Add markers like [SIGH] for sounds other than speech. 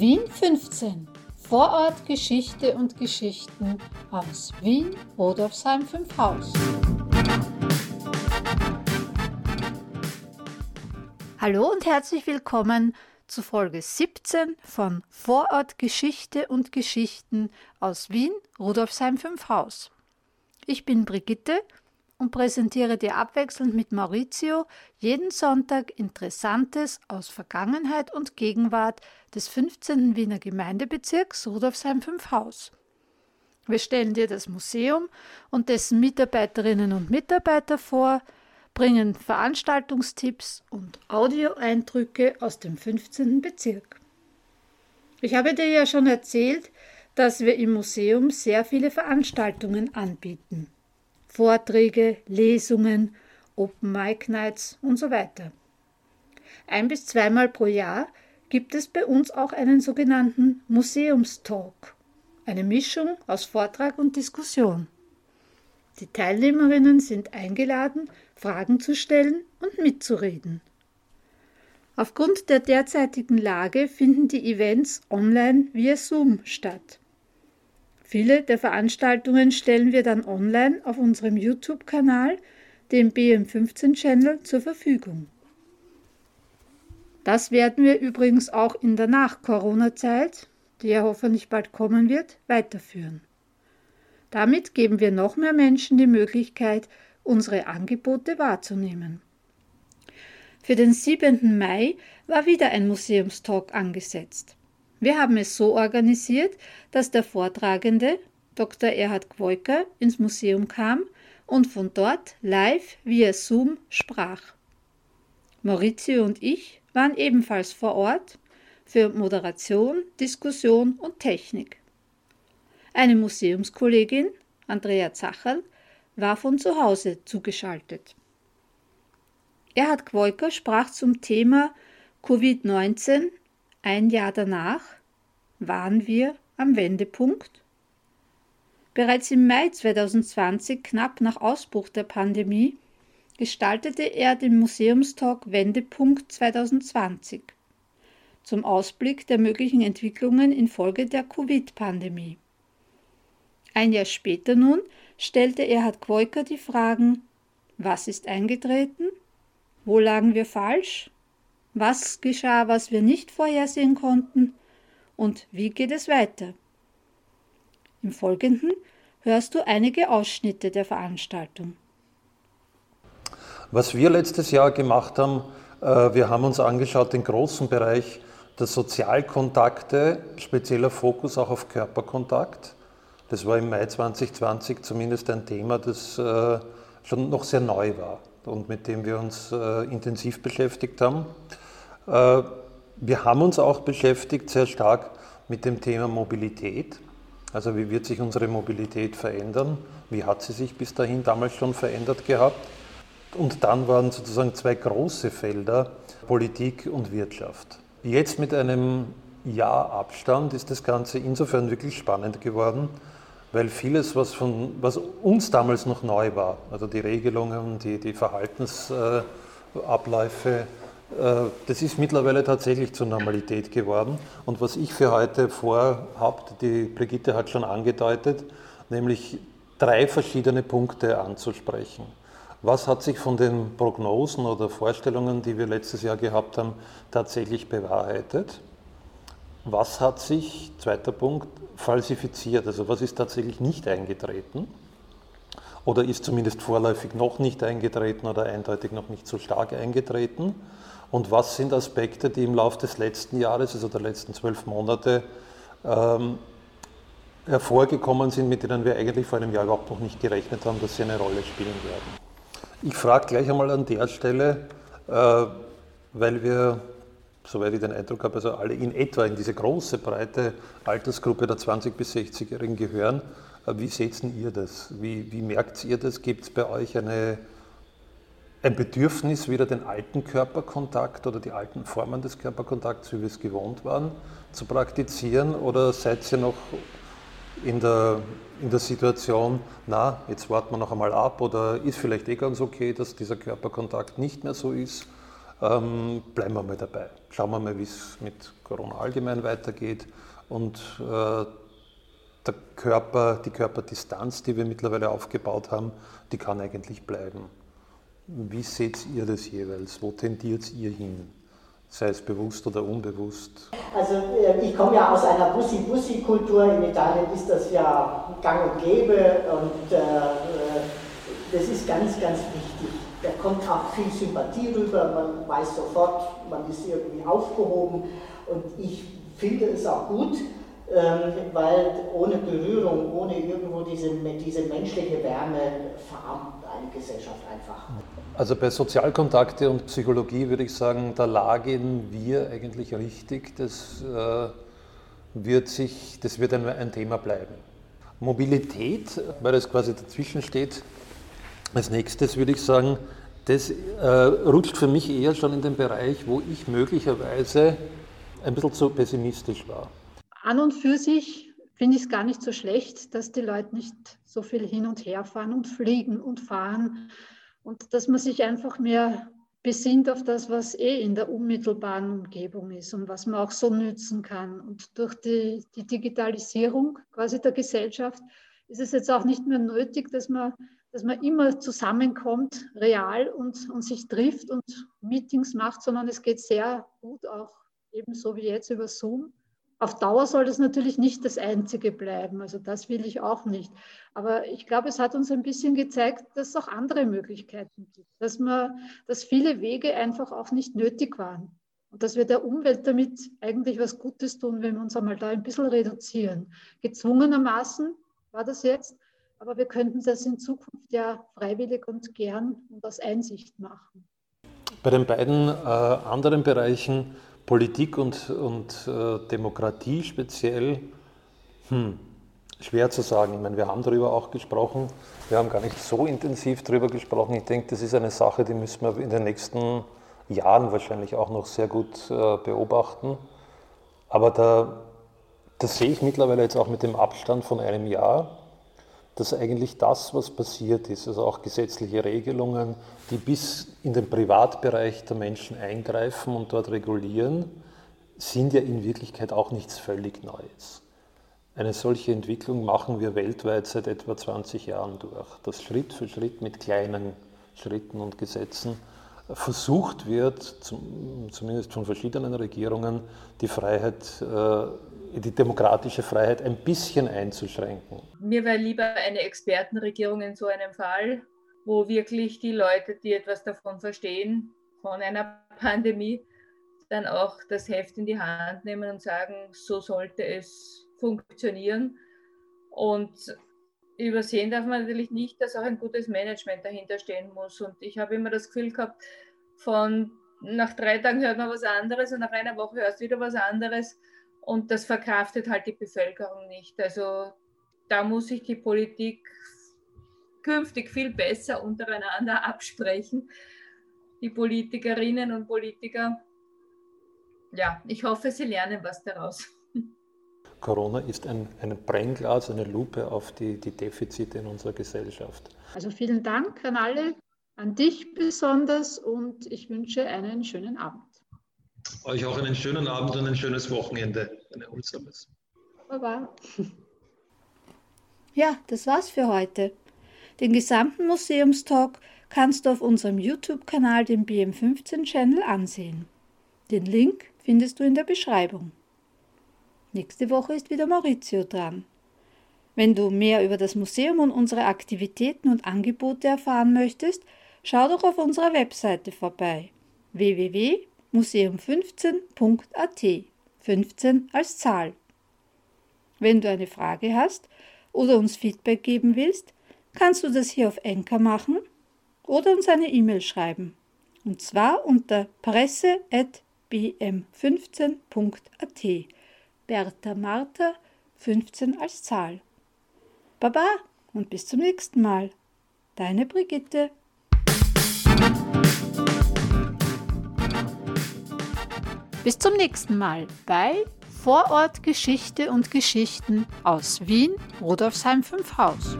Wien 15. Vorort Geschichte und Geschichten aus Wien, Rodolfsheim 5 Haus. Hallo und herzlich willkommen zu Folge 17 von Vorort Geschichte und Geschichten aus Wien, Rudolfsheim 5 Haus. Ich bin Brigitte und präsentiere dir abwechselnd mit Maurizio jeden Sonntag Interessantes aus Vergangenheit und Gegenwart des 15. Wiener Gemeindebezirks Rudolfsheim 5 Haus. Wir stellen dir das Museum und dessen Mitarbeiterinnen und Mitarbeiter vor, bringen Veranstaltungstipps und Audioeindrücke aus dem 15. Bezirk. Ich habe dir ja schon erzählt, dass wir im Museum sehr viele Veranstaltungen anbieten. Vorträge, Lesungen, Open Mic Nights und so weiter. Ein bis zweimal pro Jahr gibt es bei uns auch einen sogenannten Museumstalk, eine Mischung aus Vortrag und Diskussion. Die Teilnehmerinnen sind eingeladen, Fragen zu stellen und mitzureden. Aufgrund der derzeitigen Lage finden die Events online via Zoom statt. Viele der Veranstaltungen stellen wir dann online auf unserem YouTube-Kanal, dem BM15-Channel, zur Verfügung. Das werden wir übrigens auch in der Nach-Corona-Zeit, die ja hoffentlich bald kommen wird, weiterführen. Damit geben wir noch mehr Menschen die Möglichkeit, unsere Angebote wahrzunehmen. Für den 7. Mai war wieder ein Museumstalk angesetzt. Wir haben es so organisiert, dass der Vortragende, Dr. Erhard Gwoiker, ins Museum kam und von dort live via Zoom sprach. Maurizio und ich waren ebenfalls vor Ort für Moderation, Diskussion und Technik. Eine Museumskollegin, Andrea Zacherl, war von zu Hause zugeschaltet. Erhard Gwoiker sprach zum Thema Covid-19 ein Jahr danach waren wir am Wendepunkt. Bereits im Mai 2020, knapp nach Ausbruch der Pandemie, gestaltete er den Museumstalk Wendepunkt 2020 zum Ausblick der möglichen Entwicklungen infolge der Covid-Pandemie. Ein Jahr später nun stellte Erhard Quoiker die Fragen, was ist eingetreten? Wo lagen wir falsch? Was geschah, was wir nicht vorhersehen konnten? Und wie geht es weiter? Im Folgenden hörst du einige Ausschnitte der Veranstaltung. Was wir letztes Jahr gemacht haben, äh, wir haben uns angeschaut den großen Bereich der Sozialkontakte, spezieller Fokus auch auf Körperkontakt. Das war im Mai 2020 zumindest ein Thema, das äh, schon noch sehr neu war und mit dem wir uns äh, intensiv beschäftigt haben. Wir haben uns auch beschäftigt sehr stark mit dem Thema Mobilität. Also wie wird sich unsere Mobilität verändern? Wie hat sie sich bis dahin damals schon verändert gehabt? Und dann waren sozusagen zwei große Felder, Politik und Wirtschaft. Jetzt mit einem Jahr Abstand ist das Ganze insofern wirklich spannend geworden, weil vieles, was, von, was uns damals noch neu war, also die Regelungen, die, die Verhaltensabläufe, das ist mittlerweile tatsächlich zur Normalität geworden. Und was ich für heute vorhabe, die Brigitte hat schon angedeutet, nämlich drei verschiedene Punkte anzusprechen. Was hat sich von den Prognosen oder Vorstellungen, die wir letztes Jahr gehabt haben, tatsächlich bewahrheitet? Was hat sich, zweiter Punkt, falsifiziert? Also was ist tatsächlich nicht eingetreten? Oder ist zumindest vorläufig noch nicht eingetreten oder eindeutig noch nicht so stark eingetreten? Und was sind Aspekte, die im Laufe des letzten Jahres, also der letzten zwölf Monate, ähm, hervorgekommen sind, mit denen wir eigentlich vor einem Jahr überhaupt noch nicht gerechnet haben, dass sie eine Rolle spielen werden? Ich frage gleich einmal an der Stelle, äh, weil wir soweit ich den Eindruck habe, also alle in etwa in diese große, breite Altersgruppe der 20- bis 60-Jährigen gehören. Äh, wie seht ihr das? Wie, wie merkt ihr das? Gibt es bei euch eine, ein Bedürfnis, wieder den alten Körperkontakt oder die alten Formen des Körperkontakts, wie wir es gewohnt waren, zu praktizieren? Oder seid ihr noch in der, in der Situation, na, jetzt warten wir noch einmal ab oder ist vielleicht eh ganz okay, dass dieser Körperkontakt nicht mehr so ist? Äh, ähm, bleiben wir mal dabei. Schauen wir mal, wie es mit Corona allgemein weitergeht. Und äh, der Körper, die Körperdistanz, die wir mittlerweile aufgebaut haben, die kann eigentlich bleiben. Wie seht ihr das jeweils? Wo tendiert ihr hin? Sei es bewusst oder unbewusst? Also äh, ich komme ja aus einer Bussi-Bussi-Kultur. In Italien ist das ja gang und gäbe und äh, äh, das ist ganz, ganz wichtig. Da kommt auch viel Sympathie rüber, man weiß sofort, man ist irgendwie aufgehoben und ich finde es auch gut, weil ohne Berührung, ohne irgendwo diese, diese menschliche Wärme verarmt eine Gesellschaft einfach. Also bei Sozialkontakte und Psychologie würde ich sagen, da lagen wir eigentlich richtig. Das äh, wird, sich, das wird ein, ein Thema bleiben. Mobilität, weil das quasi dazwischen steht, als nächstes würde ich sagen, das äh, rutscht für mich eher schon in den Bereich, wo ich möglicherweise ein bisschen zu pessimistisch war. An und für sich finde ich es gar nicht so schlecht, dass die Leute nicht so viel hin und her fahren und fliegen und fahren und dass man sich einfach mehr besinnt auf das, was eh in der unmittelbaren Umgebung ist und was man auch so nützen kann. Und durch die, die Digitalisierung quasi der Gesellschaft ist es jetzt auch nicht mehr nötig, dass man dass man immer zusammenkommt, real und, und sich trifft und Meetings macht, sondern es geht sehr gut auch ebenso wie jetzt über Zoom. Auf Dauer soll das natürlich nicht das Einzige bleiben, also das will ich auch nicht. Aber ich glaube, es hat uns ein bisschen gezeigt, dass es auch andere Möglichkeiten gibt, dass, man, dass viele Wege einfach auch nicht nötig waren. Und dass wir der Umwelt damit eigentlich was Gutes tun, wenn wir uns einmal da ein bisschen reduzieren. Gezwungenermaßen war das jetzt, aber wir könnten das in Zukunft ja freiwillig und gern und aus Einsicht machen. Bei den beiden äh, anderen Bereichen, Politik und, und äh, Demokratie speziell, hm, schwer zu sagen. Ich meine, wir haben darüber auch gesprochen. Wir haben gar nicht so intensiv darüber gesprochen. Ich denke, das ist eine Sache, die müssen wir in den nächsten Jahren wahrscheinlich auch noch sehr gut äh, beobachten. Aber da, das sehe ich mittlerweile jetzt auch mit dem Abstand von einem Jahr dass eigentlich das, was passiert ist, also auch gesetzliche Regelungen, die bis in den Privatbereich der Menschen eingreifen und dort regulieren, sind ja in Wirklichkeit auch nichts völlig Neues. Eine solche Entwicklung machen wir weltweit seit etwa 20 Jahren durch, dass Schritt für Schritt mit kleinen Schritten und Gesetzen versucht wird, zumindest von verschiedenen Regierungen, die Freiheit äh, die demokratische Freiheit ein bisschen einzuschränken. Mir wäre lieber eine Expertenregierung in so einem Fall, wo wirklich die Leute, die etwas davon verstehen, von einer Pandemie, dann auch das Heft in die Hand nehmen und sagen, so sollte es funktionieren. Und übersehen darf man natürlich nicht, dass auch ein gutes Management dahinter stehen muss. Und ich habe immer das Gefühl gehabt, von nach drei Tagen hört man was anderes und nach einer Woche hörst du wieder was anderes. Und das verkraftet halt die Bevölkerung nicht. Also da muss sich die Politik künftig viel besser untereinander [LAUGHS] absprechen. Die Politikerinnen und Politiker, ja, ich hoffe, sie lernen was daraus. Corona ist ein, ein Brennglas, eine Lupe auf die, die Defizite in unserer Gesellschaft. Also vielen Dank an alle, an dich besonders und ich wünsche einen schönen Abend. Euch auch einen schönen Abend und ein schönes Wochenende. Ein erholsames. Baba. Ja, das war's für heute. Den gesamten Museumstalk kannst du auf unserem YouTube-Kanal, dem BM15-Channel, ansehen. Den Link findest du in der Beschreibung. Nächste Woche ist wieder Maurizio dran. Wenn du mehr über das Museum und unsere Aktivitäten und Angebote erfahren möchtest, schau doch auf unserer Webseite vorbei www museum15.at 15 als Zahl. Wenn du eine Frage hast oder uns Feedback geben willst, kannst du das hier auf Enker machen oder uns eine E-Mail schreiben. Und zwar unter presse.bm15.at. Bertha Martha 15 als Zahl. Baba und bis zum nächsten Mal. Deine Brigitte. Bis zum nächsten Mal bei Vorort Geschichte und Geschichten aus Wien, Rudolfsheim 5 Haus.